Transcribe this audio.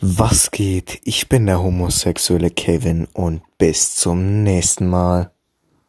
Was geht? Ich bin der homosexuelle Kevin und bis zum nächsten Mal.